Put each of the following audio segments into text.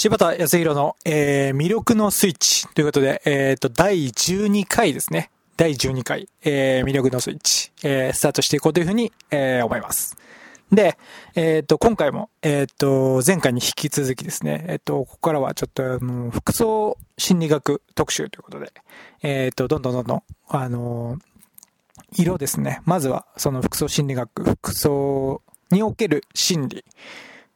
柴田康弘の、えー、魅力のスイッチということで、えっ、ー、と、第12回ですね。第12回、えー、魅力のスイッチ、えー、スタートしていこうというふうに、えー、思います。で、えっ、ー、と、今回も、えっ、ー、と、前回に引き続きですね、えっ、ー、と、ここからはちょっと、あの、服装心理学特集ということで、えっ、と、どんどんどんどん、あの、色ですね。まずは、その服装心理学、服装における心理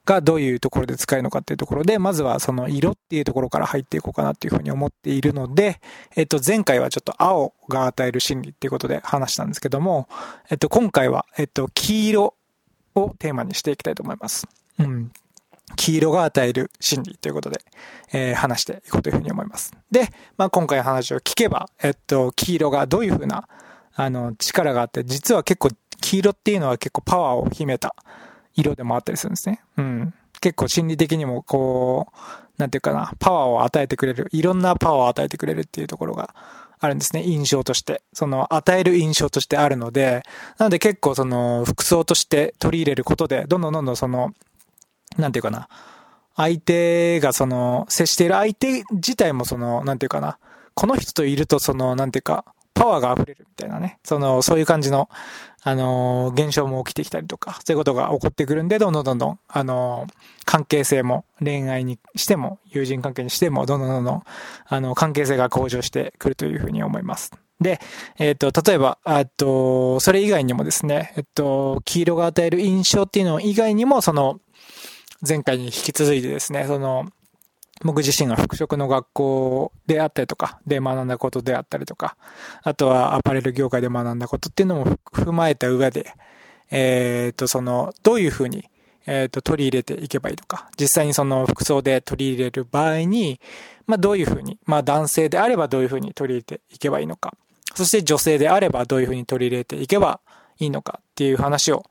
がどういうところで使えるのかっていうところで、まずはその色っていうところから入っていこうかなっていうふうに思っているので、えっと、前回はちょっと青が与える心理っていうことで話したんですけども、えっと、今回は、えっと、黄色をテーマにしていきたいと思います。うん。黄色が与える心理ということで、えー、話していこうというふうに思います。で、まあ、今回の話を聞けば、えっと、黄色がどういうふうな、あの、力があって、実は結構、黄色っていうのは結構パワーを秘めた色でもあったりするんですね。うん。結構心理的にもこう、なんていうかな、パワーを与えてくれる、いろんなパワーを与えてくれるっていうところがあるんですね。印象として。その、与える印象としてあるので、なので結構その、服装として取り入れることで、どんどんどんどんその、なんていうかな、相手がその、接している相手自体もその、なんていうかな、この人といるとその、なんていうか、パワーが溢れるみたいなね。その、そういう感じの、あのー、現象も起きてきたりとか、そういうことが起こってくるんで、どんどんどんどん、あのー、関係性も、恋愛にしても、友人関係にしても、どんどんどんどん、あの、関係性が向上してくるというふうに思います。で、えっ、ー、と、例えば、えっと、それ以外にもですね、えっと、黄色が与える印象っていうの以外にも、その、前回に引き続いてですね、その、僕自身が服飾の学校であったりとか、で学んだことであったりとか、あとはアパレル業界で学んだことっていうのも踏まえた上で、えっ、ー、と、その、どういうふうに、えっ、ー、と、取り入れていけばいいとか、実際にその服装で取り入れる場合に、まあどういうふうに、まあ男性であればどういうふうに取り入れていけばいいのか、そして女性であればどういうふうに取り入れていけばいいのかっていう話を、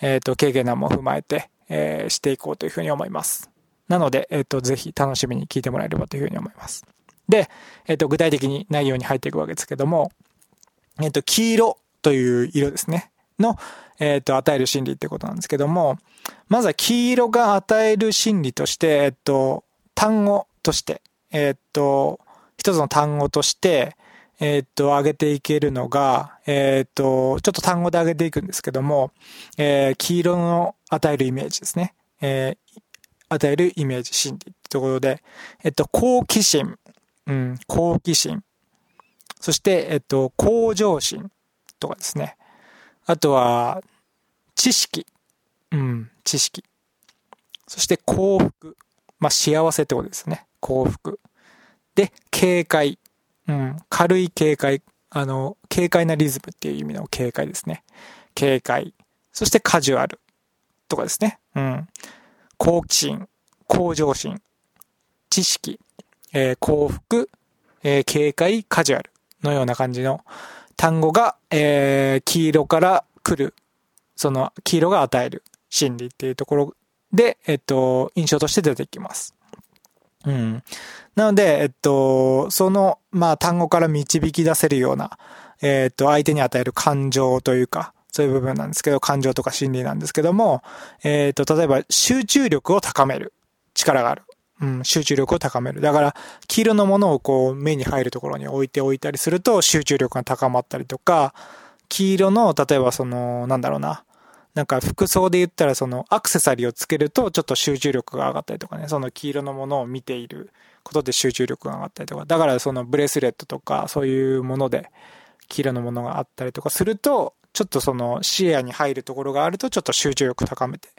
えっ、ー、と、経験談も踏まえて、えー、していこうというふうに思います。なので、えっ、と、ぜひ楽しみに聞いてもらえればというふうに思います。で、えっ、と、具体的に内容に入っていくわけですけども、えっ、と、黄色という色ですね。の、えっ、と、与える心理ってことなんですけども、まずは黄色が与える心理として、えっ、と、単語として、えっ、と、一つの単語として、えっ、と、上げていけるのが、えっ、と、ちょっと単語で上げていくんですけども、えー、黄色の与えるイメージですね。えー、与えるイメージ心理ってところで、えっと、好奇心、うん、好奇心。そして、えっと、向上心とかですね。あとは、知識。うん、知識。そして幸福。まあ、幸せってことですね。幸福。で、警戒。うん、軽い警戒。あの、軽快なリズムっていう意味の警戒ですね。警戒。そしてカジュアル。とかですね。うん。好奇心、向上心、知識、えー、幸福、えー、警戒、カジュアルのような感じの単語が、えー、黄色から来る、その黄色が与える心理っていうところで、えっと、印象として出てきます。うん。なので、えっと、その、まあ、単語から導き出せるような、えっと、相手に与える感情というか、そういう部分なんですけど、感情とか心理なんですけども、えっ、ー、と、例えば集中力を高める力がある。うん、集中力を高める。だから、黄色のものをこう、目に入るところに置いておいたりすると、集中力が高まったりとか、黄色の、例えばその、なんだろうな、なんか服装で言ったらそのアクセサリーをつけるとちょっと集中力が上がったりとかね、その黄色のものを見ていることで集中力が上がったりとか、だからそのブレスレットとかそういうもので黄色のものがあったりとかすると、ちょっとその視野に入るところがあるとちょっと集中力高めて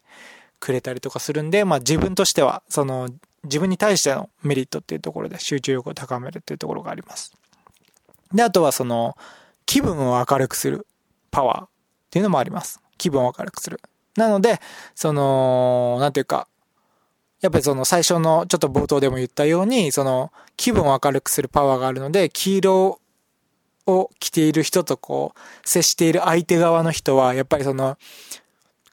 くれたりとかするんで、まあ自分としてはその自分に対してのメリットっていうところで集中力を高めるっていうところがあります。で、あとはその気分を明るくするパワーっていうのもあります。気分を明るくする。なので、その、なんていうか、やっぱりその最初のちょっと冒頭でも言ったように、その気分を明るくするパワーがあるので、黄色を着ている人とこう、接している相手側の人は、やっぱりその、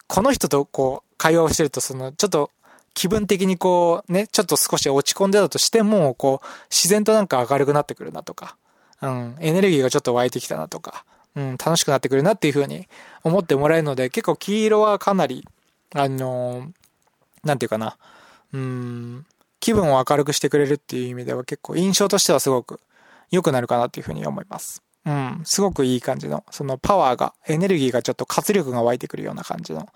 この人とこう、会話をしてると、その、ちょっと気分的にこう、ね、ちょっと少し落ち込んでたとしても、こう、自然となんか明るくなってくるなとか、うん、エネルギーがちょっと湧いてきたなとか、うん、楽しくなってくるなっていうふうに思ってもらえるので、結構黄色はかなり、あのなんていうかな、うん、気分を明るくしてくれるっていう意味では結構印象としてはすごく良くなるかなっていうふうに思います。うん。すごくいい感じの、そのパワーが、エネルギーがちょっと活力が湧いてくるような感じの、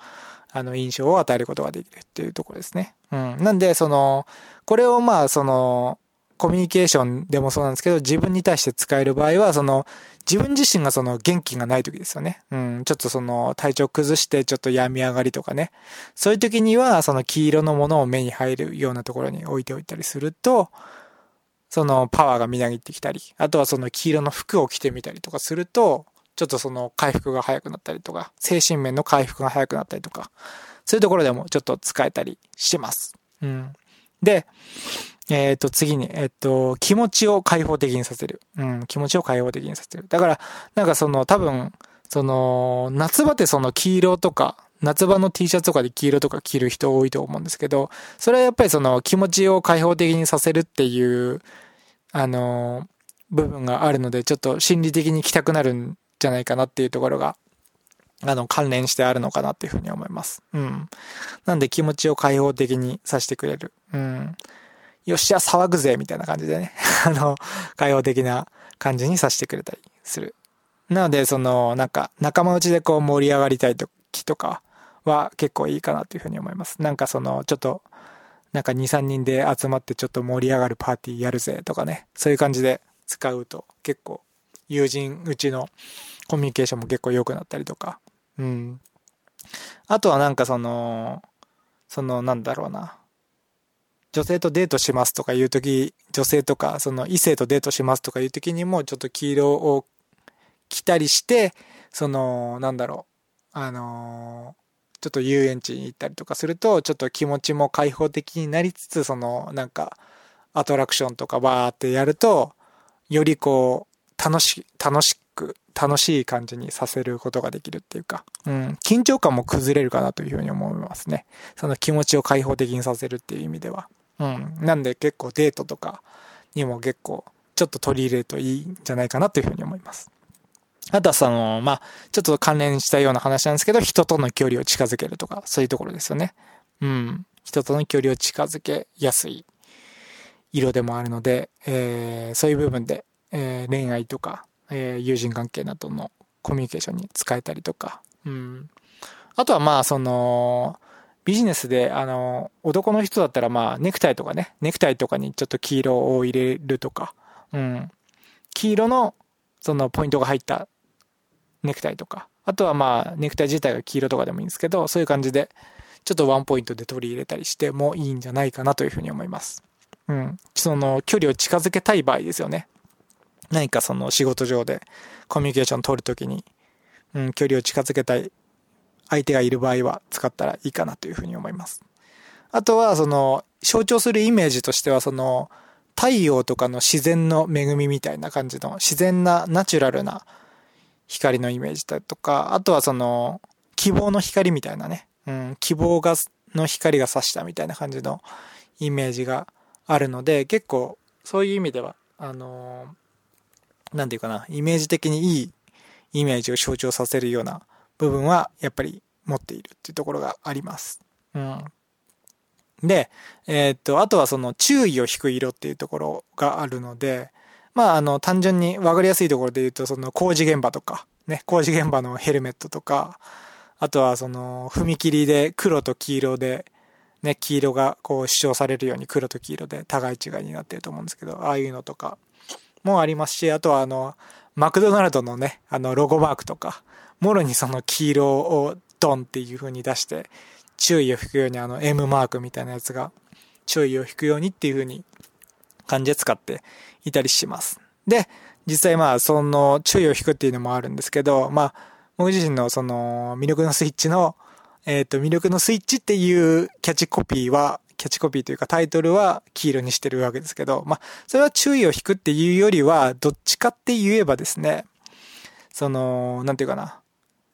あの、印象を与えることができるっていうところですね。うん。なんで、その、これをまあ、その、コミュニケーションでもそうなんですけど、自分に対して使える場合は、その、自分自身がその元気がない時ですよね。うん、ちょっとその体調崩してちょっと病み上がりとかね。そういう時には、その黄色のものを目に入るようなところに置いておいたりすると、そのパワーがみなぎってきたり、あとはその黄色の服を着てみたりとかすると、ちょっとその回復が早くなったりとか、精神面の回復が早くなったりとか、そういうところでもちょっと使えたりします。うん。で、えっ、ー、と、次に、えっ、ー、と、気持ちを開放的にさせる。うん、気持ちを開放的にさせる。だから、なんかその、多分、その、夏場ってその黄色とか、夏場の T シャツとかで黄色とか着る人多いと思うんですけど、それはやっぱりその気持ちを開放的にさせるっていう、あの、部分があるので、ちょっと心理的に着たくなるんじゃないかなっていうところが、あの、関連してあるのかなっていうふうに思います。うん。なんで気持ちを開放的にさせてくれる。うん。よっしゃ、騒ぐぜみたいな感じでね、あの、開放的な感じにさせてくれたりする。なので、その、なんか、仲間内でこう盛り上がりたい時とかは結構いいかなというふうに思います。なんかその、ちょっと、なんか2、3人で集まってちょっと盛り上がるパーティーやるぜとかね、そういう感じで使うと結構友人うちのコミュニケーションも結構良くなったりとか、うん。あとはなんかその、そのなんだろうな。女性とデートしますとかいう時、女性とか、その異性とデートしますとかいう時にも、ちょっと黄色を着たりして、その、なんだろう、あのー、ちょっと遊園地に行ったりとかすると、ちょっと気持ちも開放的になりつつ、その、なんか、アトラクションとかバーってやると、よりこう、楽し、楽しく、楽しい感じにさせることができるっていうか、うん、緊張感も崩れるかなというふうに思いますね。その気持ちを開放的にさせるっていう意味では。うん。なんで結構デートとかにも結構ちょっと取り入れるといいんじゃないかなというふうに思います。あとはその、まあ、ちょっと関連したような話なんですけど、人との距離を近づけるとか、そういうところですよね。うん。人との距離を近づけやすい色でもあるので、えー、そういう部分で、えー、恋愛とか、えー、友人関係などのコミュニケーションに使えたりとか、うん。あとはまあ、その、ビジネスで、あの、男の人だったらまあ、ネクタイとかね、ネクタイとかにちょっと黄色を入れるとか、うん。黄色の、そのポイントが入ったネクタイとか、あとはまあ、ネクタイ自体が黄色とかでもいいんですけど、そういう感じで、ちょっとワンポイントで取り入れたりしてもいいんじゃないかなというふうに思います。うん。その、距離を近づけたい場合ですよね。何かその仕事上でコミュニケーション取るときに、うん、距離を近づけたい相手がいる場合は使ったらいいかなというふうに思います。あとは、その、象徴するイメージとしては、その、太陽とかの自然の恵みみたいな感じの自然なナチュラルな光のイメージだとか、あとはその、希望の光みたいなね、うん、希望が、の光が差したみたいな感じのイメージがあるので、結構、そういう意味では、あのー、なんていうかな、イメージ的にいいイメージを象徴させるような部分はやっぱり持っているっていうところがあります。うん。で、えー、っと、あとはその注意を引く色っていうところがあるので、まあ、あの、単純に分かりやすいところで言うと、その工事現場とか、ね、工事現場のヘルメットとか、あとはその踏切で黒と黄色で、ね、黄色がこう主張されるように黒と黄色で互い違いになってると思うんですけど、ああいうのとかもありますし、あとはあの、マクドナルドのね、あの、ロゴマークとか、もろにその黄色をドンっていう風に出して、注意を引くようにあの M マークみたいなやつが注意を引くようにっていう風に感じで使っていたりします。で、実際まあその注意を引くっていうのもあるんですけど、まあ僕自身のその魅力のスイッチの、えっ、ー、と魅力のスイッチっていうキャッチコピーは、キャッチコピーというかタイトルは黄色にしてるわけですけど、まあそれは注意を引くっていうよりは、どっちかって言えばですね、その、なんていうかな、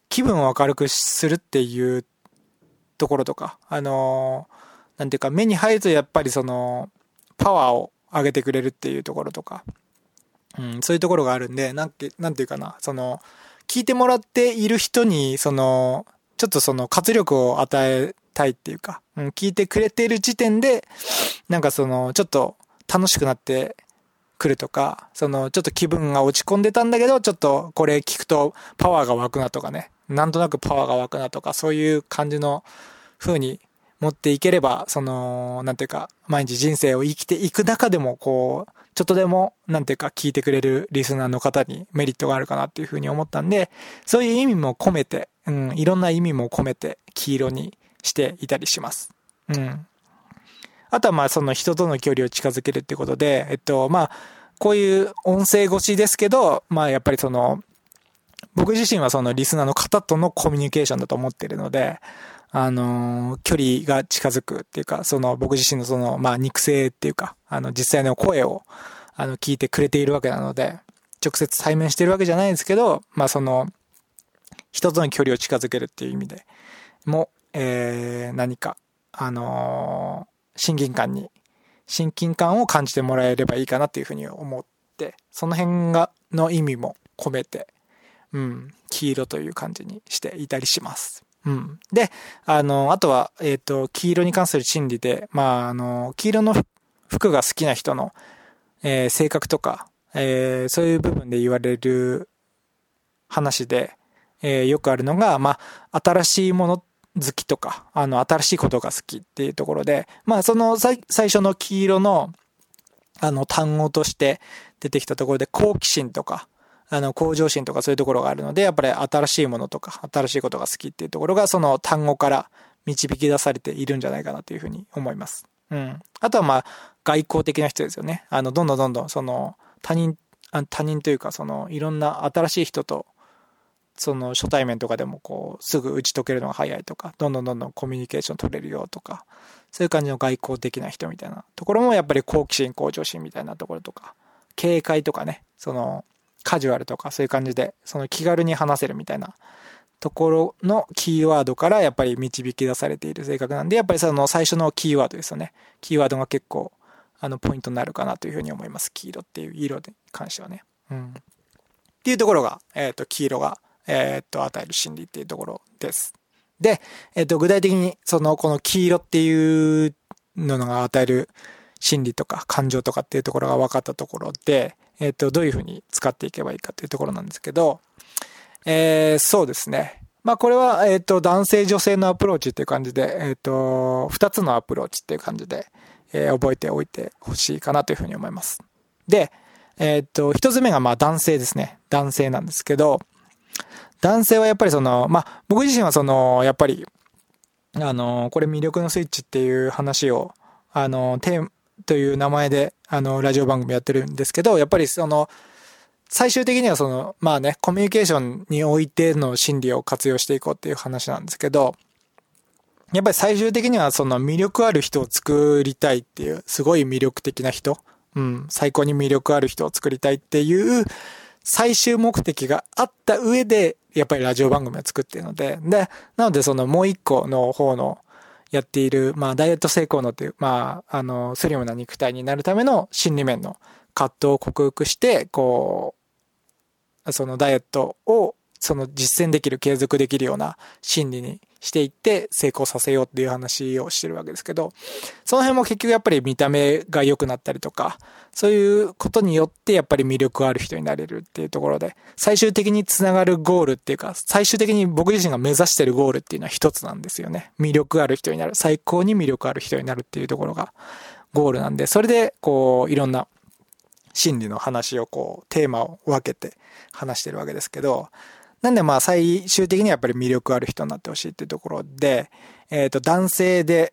気分を明るくするっていうところとか、あのー、なんていうか、目に入るとやっぱりその、パワーを上げてくれるっていうところとか、うん、そういうところがあるんで、なんて、なんていうかな、その、聞いてもらっている人に、その、ちょっとその活力を与えたいっていうか、うん、聞いてくれている時点で、なんかその、ちょっと楽しくなってくるとか、その、ちょっと気分が落ち込んでたんだけど、ちょっとこれ聞くとパワーが湧くなとかね、なんとなくパワーが湧くなとか、そういう感じの風に持っていければ、その、なんていうか、毎日人生を生きていく中でも、こう、ちょっとでも、なんていうか、聞いてくれるリスナーの方にメリットがあるかなっていうふうに思ったんで、そういう意味も込めて、うん、いろんな意味も込めて、黄色にしていたりします。うん。あとはまあその人との距離を近づけるってことで、えっとまあ、こういう音声越しですけど、まあやっぱりその、僕自身はそのリスナーの方とのコミュニケーションだと思ってるので、あの、距離が近づくっていうか、その僕自身のその、まあ肉声っていうか、あの実際の声を、あの聞いてくれているわけなので、直接対面してるわけじゃないですけど、まあその、人との距離を近づけるっていう意味でも、えー、何か、あのー、親近感に、親近感を感じてもらえればいいかなっていうふうに思って、その辺が、の意味も込めて、うん、黄色という感じにしていたりします。うん。で、あの、あとは、えっ、ー、と、黄色に関する心理で、まあ、あの、黄色の服が好きな人の、えー、性格とか、えー、そういう部分で言われる話で、えー、よくあるのが、まあ、新しいもの好きとか、あの、新しいことが好きっていうところで、まあ、その最初の黄色の、あの、単語として出てきたところで、好奇心とか、あの、向上心とかそういうところがあるので、やっぱり新しいものとか、新しいことが好きっていうところが、その単語から導き出されているんじゃないかなというふうに思います。うん。あとはまあ、外交的な人ですよね。あの、どんどんどんどん、その、他人、他人というか、その、いろんな新しい人とその初対面とかでもこう、すぐ打ち解けるのが早いとか、どんどんどんどんコミュニケーション取れるよとか、そういう感じの外交的な人みたいなところもやっぱり好奇心、向上心みたいなところとか、警戒とかね、その、カジュアルとかそういう感じで、その気軽に話せるみたいなところのキーワードからやっぱり導き出されている性格なんで、やっぱりその最初のキーワードですよね。キーワードが結構、あの、ポイントになるかなというふうに思います。黄色っていう色に関してはね。うん。っていうところが、えっ、ー、と、黄色がえー、っと、与える心理っていうところです。で、えー、っと、具体的に、その、この黄色っていうのが与える心理とか感情とかっていうところが分かったところで、えっと、どういうふうに使っていけばいいかっていうところなんですけど、えー、そうですね。まあこれは、えっ、と、男性女性のアプローチっていう感じで、えっ、と、二つのアプローチっていう感じで、えー、覚えておいてほしいかなというふうに思います。で、えっ、と、一つ目がまあ男性ですね。男性なんですけど、男性はやっぱりその、まあ、僕自身はその、やっぱり、あの、これ魅力のスイッチっていう話を、あの、テーという名前で、あの、ラジオ番組やってるんですけど、やっぱりその、最終的にはその、まあね、コミュニケーションにおいての心理を活用していこうっていう話なんですけど、やっぱり最終的にはその魅力ある人を作りたいっていう、すごい魅力的な人、うん、最高に魅力ある人を作りたいっていう最終目的があった上で、やっぱりラジオ番組を作っているので、で、なのでそのもう一個の方のやっている、まあダイエット成功のっていう、まあ、あの、スリムな肉体になるための心理面の葛藤を克服して、こう、そのダイエットをその実践できる、継続できるような心理にしていって成功させようっていう話をしてるわけですけど、その辺も結局やっぱり見た目が良くなったりとか、そういうことによってやっぱり魅力ある人になれるっていうところで、最終的につながるゴールっていうか、最終的に僕自身が目指してるゴールっていうのは一つなんですよね。魅力ある人になる。最高に魅力ある人になるっていうところがゴールなんで、それでこう、いろんな心理の話をこう、テーマを分けて話してるわけですけど、なんでまあ最終的にはやっぱり魅力ある人になってほしいっていうところで、えっ、ー、と男性で、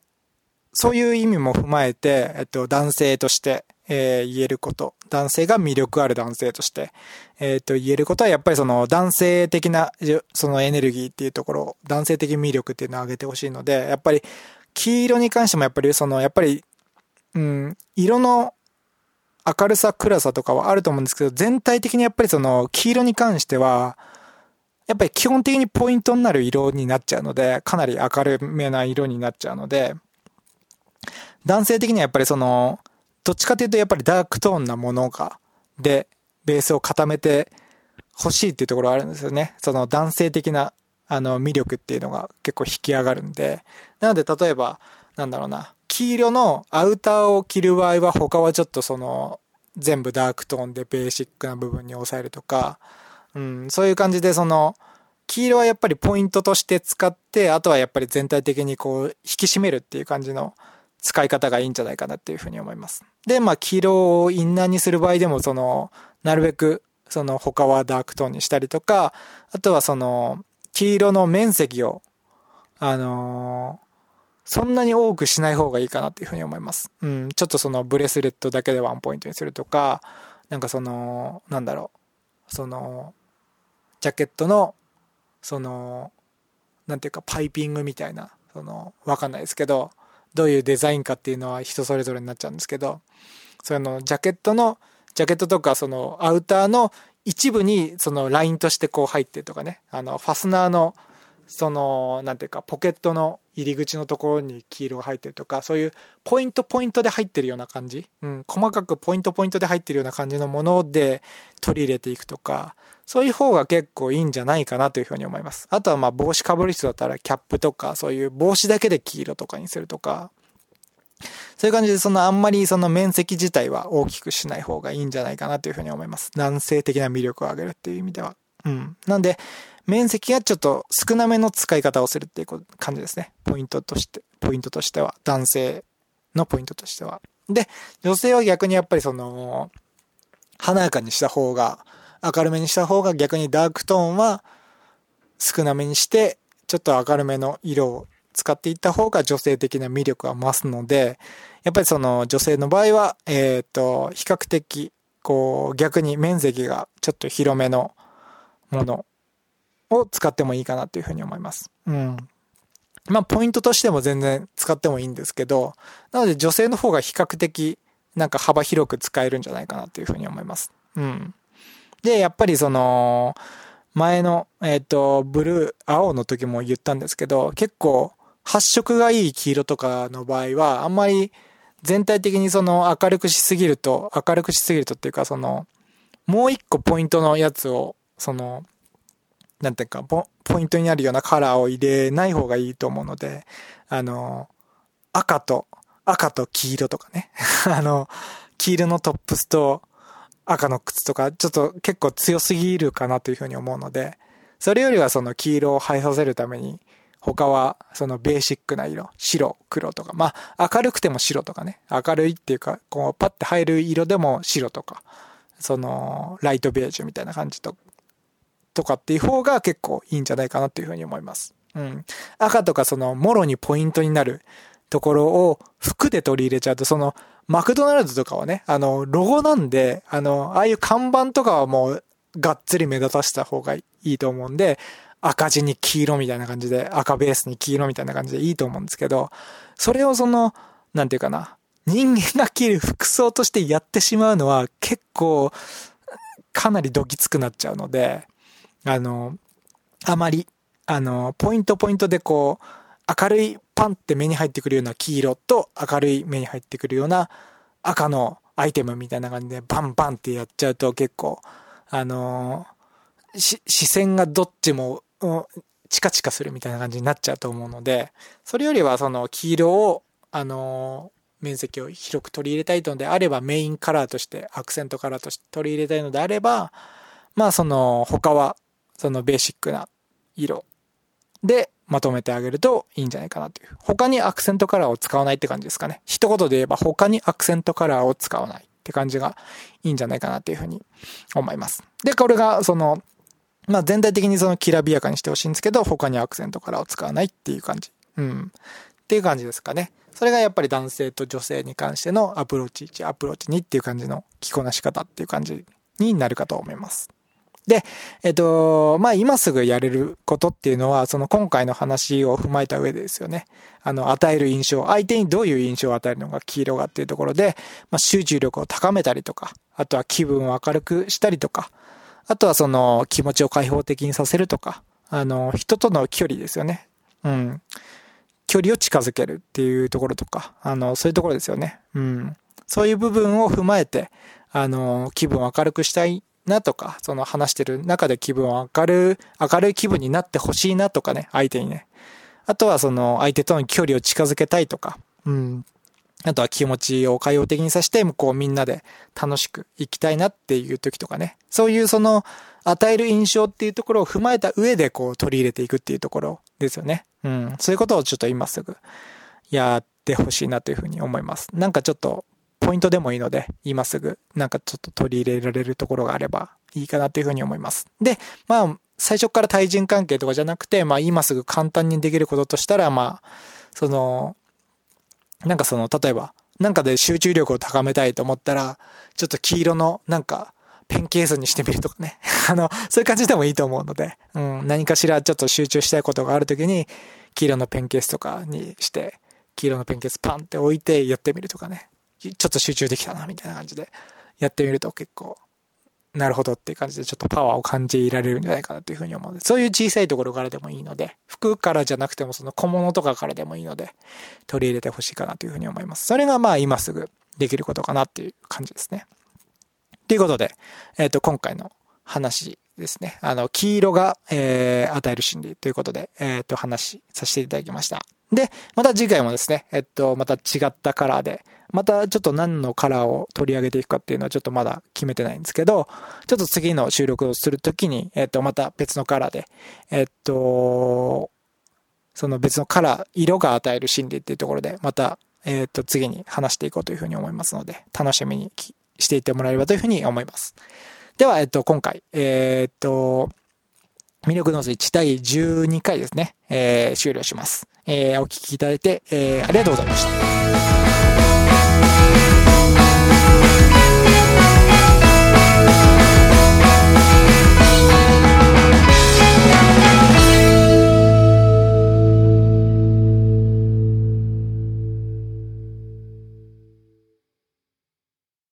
そういう意味も踏まえて、えっ、ー、と男性として、えー、言えること、男性が魅力ある男性として、えっ、と言えることはやっぱりその男性的な、そのエネルギーっていうところ、男性的魅力っていうのを上げてほしいので、やっぱり黄色に関してもやっぱりその、やっぱり、うん、色の明るさ、暗さとかはあると思うんですけど、全体的にやっぱりその黄色に関しては、やっぱり基本的にポイントになる色になっちゃうので、かなり明るめな色になっちゃうので、男性的にはやっぱりその、どっちかというとやっぱりダークトーンなものが、で、ベースを固めて欲しいっていうところがあるんですよね。その男性的な、あの、魅力っていうのが結構引き上がるんで。なので、例えば、なんだろうな、黄色のアウターを着る場合は他はちょっとその、全部ダークトーンでベーシックな部分に抑えるとか、うん、そういう感じでその、黄色はやっぱりポイントとして使って、あとはやっぱり全体的にこう、引き締めるっていう感じの使い方がいいんじゃないかなっていうふうに思います。で、まあ、黄色をインナーにする場合でも、その、なるべく、その、他はダークトーンにしたりとか、あとはその、黄色の面積を、あのー、そんなに多くしない方がいいかなっていうふうに思います。うん、ちょっとそのブレスレットだけでワンポイントにするとか、なんかその、なんだろう、その、ジャケットの、その、何ていうかパイピングみたいな、その、わかんないですけど、どういうデザインかっていうのは人それぞれになっちゃうんですけど、その、ジャケットの、ジャケットとかそのアウターの一部にそのラインとしてこう入ってとかね、あの、ファスナーのその、何ていうか、ポケットの入り口のところに黄色が入ってるとか、そういうポイントポイントで入ってるような感じ、うん、細かくポイントポイントで入ってるような感じのもので取り入れていくとか、そういう方が結構いいんじゃないかなというふうに思います。あとはまあ帽子かぶる人だったらキャップとか、そういう帽子だけで黄色とかにするとか、そういう感じでそのあんまりその面積自体は大きくしない方がいいんじゃないかなというふうに思います。男性的な魅力を上げるっていう意味では。うん。なんで、面積がちょっと少なめの使い方をするっていう感じですね。ポイントとして、ポイントとしては、男性のポイントとしては。で、女性は逆にやっぱりその、華やかにした方が、明るめにした方が逆にダークトーンは少なめにして、ちょっと明るめの色を使っていった方が女性的な魅力は増すので、やっぱりその女性の場合は、えっ、ー、と、比較的、こう、逆に面積がちょっと広めのものを使ってもいいかなというふうに思います。うん。まあ、ポイントとしても全然使ってもいいんですけど、なので女性の方が比較的なんか幅広く使えるんじゃないかなというふうに思います。うん。で、やっぱりその、前の、えっ、ー、と、ブルー、青の時も言ったんですけど、結構発色がいい黄色とかの場合は、あんまり全体的にその明るくしすぎると、明るくしすぎるとっていうかその、もう一個ポイントのやつを、その、なんていうかポ、ポイントになるようなカラーを入れない方がいいと思うので、あの、赤と、赤と黄色とかね。あの、黄色のトップスと赤の靴とか、ちょっと結構強すぎるかなというふうに思うので、それよりはその黄色を映えさせるために、他はそのベーシックな色、白、黒とか、まあ明るくても白とかね、明るいっていうか、こうパッて入る色でも白とか、そのライトベージュみたいな感じととかっていう方が結構いいんじゃないかなっていうふうに思います。うん。赤とかその、もろにポイントになるところを服で取り入れちゃうと、その、マクドナルドとかはね、あの、ロゴなんで、あの、ああいう看板とかはもう、がっつり目立たせた方がいいと思うんで、赤字に黄色みたいな感じで、赤ベースに黄色みたいな感じでいいと思うんですけど、それをその、なんていうかな、人間が着る服装としてやってしまうのは結構、かなりどぎつくなっちゃうので、あの、あまり、あの、ポイントポイントでこう、明るいパンって目に入ってくるような黄色と明るい目に入ってくるような赤のアイテムみたいな感じでバンバンってやっちゃうと結構、あの視線がどっちも、チカチカするみたいな感じになっちゃうと思うので、それよりはその黄色を、あの面積を広く取り入れたいのであれば、メインカラーとして、アクセントカラーとして取り入れたいのであれば、まあその他はそのベーシックな色でまとめてあげるといいんじゃないかなという。他にアクセントカラーを使わないって感じですかね。一言で言えば他にアクセントカラーを使わないって感じがいいんじゃないかなっていうふうに思います。で、これがその、まあ全体的にそのきらびやかにしてほしいんですけど、他にアクセントカラーを使わないっていう感じ。うん。っていう感じですかね。それがやっぱり男性と女性に関してのアプローチ1、アプローチ2っていう感じの着こなし方っていう感じになるかと思います。で、えっと、まあ、今すぐやれることっていうのは、その今回の話を踏まえた上でですよね。あの、与える印象、相手にどういう印象を与えるのが黄色がっていうところで、まあ、集中力を高めたりとか、あとは気分を明るくしたりとか、あとはその気持ちを開放的にさせるとか、あの、人との距離ですよね。うん。距離を近づけるっていうところとか、あの、そういうところですよね。うん。そういう部分を踏まえて、あの、気分を明るくしたいなとか、その話してる中で気分を明るい明るい気分になってほしいなとかね、相手にね。あとはその相手との距離を近づけたいとか、うん。あとは気持ちを開放的にさして、こうみんなで楽しく生きたいなっていう時とかね。そういうその、与える印象っていうところを踏まえた上でこう取り入れていくっていうところですよね。うん。そういうことをちょっと今すぐやってほしいなというふうに思います。なんかちょっとポイントでもいいので、今すぐなんかちょっと取り入れられるところがあればいいかなというふうに思います。で、まあ、最初から対人関係とかじゃなくて、まあ今すぐ簡単にできることとしたら、まあ、その、なんかその、例えば、なんかで集中力を高めたいと思ったら、ちょっと黄色の、なんか、ペンケースにしてみるとかね。あの、そういう感じでもいいと思うので、うん、何かしらちょっと集中したいことがあるときに、黄色のペンケースとかにして、黄色のペンケースパンって置いてやってみるとかね。ちょっと集中できたな、みたいな感じでやってみると結構、なるほどっていう感じでちょっとパワーを感じられるんじゃないかなというふうに思うので、そういう小さいところからでもいいので、服からじゃなくてもその小物とかからでもいいので、取り入れてほしいかなというふうに思います。それがまあ今すぐできることかなっていう感じですね。ということで、えっ、ー、と、今回の話ですね。あの、黄色が、えー、与える心理ということで、えっ、ー、と、話させていただきました。で、また次回もですね、えっと、また違ったカラーで、またちょっと何のカラーを取り上げていくかっていうのはちょっとまだ決めてないんですけど、ちょっと次の収録をするときに、えっと、また別のカラーで、えっと、その別のカラー、色が与える心理っていうところで、また、えっと、次に話していこうというふうに思いますので、楽しみにしていてもらえればというふうに思います。では、えっと、今回、えっと、魅力のスイッチ第12回ですね、えー、終了します。えー、お聞きいただいて、えー、ありがとうございました。